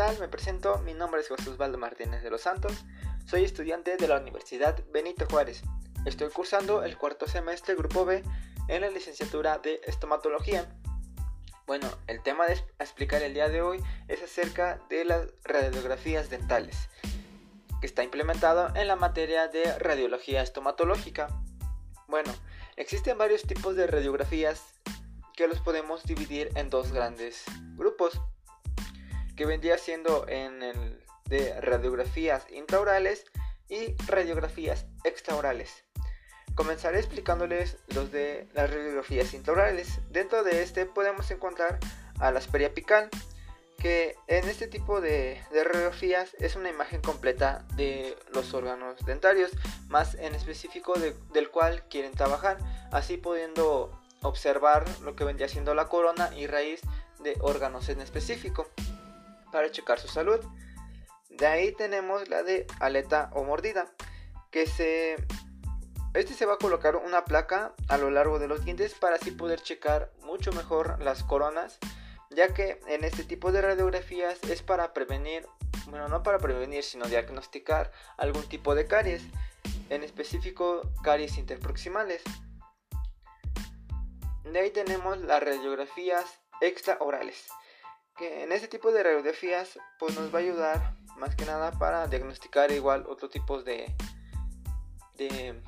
Me presento, mi nombre es José Osvaldo Martínez de los Santos, soy estudiante de la Universidad Benito Juárez. Estoy cursando el cuarto semestre Grupo B en la licenciatura de Estomatología. Bueno, el tema de explicar el día de hoy es acerca de las radiografías dentales, que está implementado en la materia de radiología estomatológica. Bueno, existen varios tipos de radiografías que los podemos dividir en dos grandes grupos, que vendría siendo en el de radiografías intraorales y radiografías extraorales. Comenzaré explicándoles los de las radiografías intraorales. Dentro de este podemos encontrar a la apical, que en este tipo de, radiografías es una imagen completa de los órganos dentarios, más en específico del cual quieren trabajar, así pudiendo observar lo que vendría siendo la corona y raíz de órganos en específico para checar su salud. De ahí tenemos la de aleta o mordida, que se este se va a colocar una placa a lo largo de los dientes para así poder checar mucho mejor las coronas, ya que en este tipo de radiografías es para prevenir, bueno, no para prevenir, sino diagnosticar algún tipo de caries, en específico caries interproximales. De ahí tenemos las radiografías extraorales, en este tipo de radiografías pues nos va a ayudar más que nada para diagnosticar igual otro tipos de, de,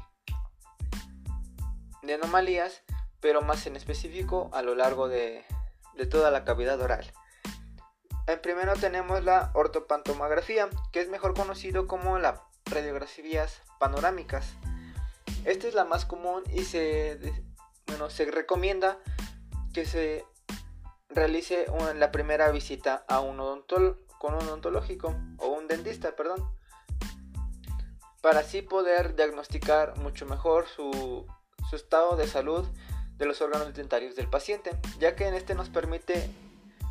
de anomalías, pero más en específico a lo largo de, de toda la cavidad oral. En primero tenemos la ortopantomografía, que es mejor conocido como las radiografías panorámicas. Esta es la más común y se bueno, se recomienda que se realice la primera visita a un con un odontológico o un dentista, perdón, para así poder diagnosticar mucho mejor su, su estado de salud de los órganos dentarios del paciente, ya que en este nos permite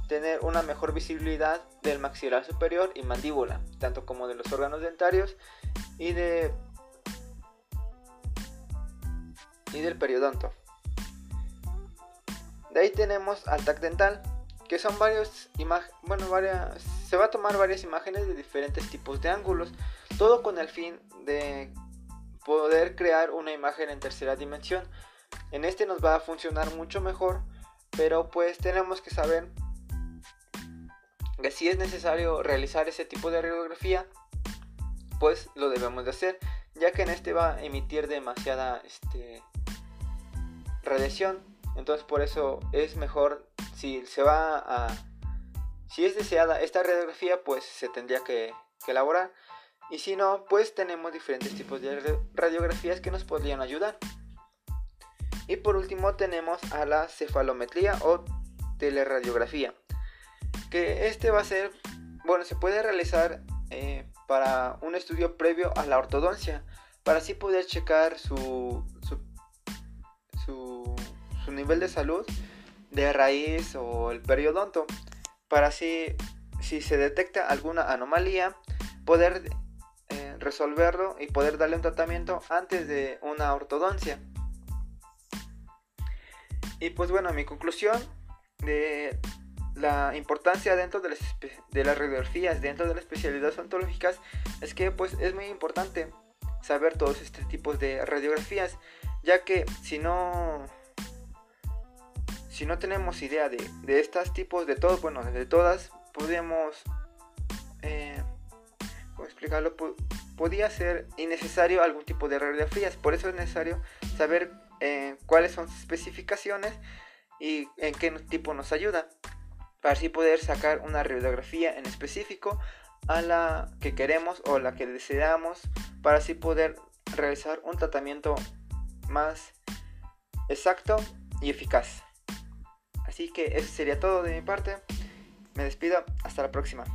tener una mejor visibilidad del maxilar superior y mandíbula, tanto como de los órganos dentarios y de y del periodonto. De ahí tenemos al TAC dental, que son varios bueno, varias, se va a tomar varias imágenes de diferentes tipos de ángulos, todo con el fin de poder crear una imagen en tercera dimensión. En este nos va a funcionar mucho mejor, pero pues tenemos que saber que si es necesario realizar ese tipo de radiografía, pues lo debemos de hacer, ya que en este va a emitir demasiada este, radiación entonces por eso es mejor si se va a... Si es deseada esta radiografía, pues se tendría que, elaborar. Y si no, pues tenemos diferentes tipos de radiografías que nos podrían ayudar. Y por último tenemos a la cefalometría o teleradiografía. Que este va a ser, bueno, se puede realizar eh, para un estudio previo a la ortodoncia. Para así poder checar su, su su nivel de salud de raíz o el periodonto para así si se detecta alguna anomalía poder eh, resolverlo y poder darle un tratamiento antes de una ortodoncia. Y pues bueno mi conclusión de la importancia dentro de las, de las radiografías dentro de las especialidades odontológicas es que pues es muy importante saber todos estos tipos de radiografías ya que si no si no tenemos idea de, estos tipos, de todos, bueno, de todas, podríamos, eh, ¿cómo explicarlo? podía ser innecesario algún tipo de radiografías, por eso es necesario saber eh, cuáles son sus especificaciones y en qué tipo nos ayuda, para así poder sacar una radiografía en específico a la que queremos o la que deseamos, para así poder realizar un tratamiento más exacto y eficaz. Así que eso sería todo de mi parte. Me despido. Hasta la próxima.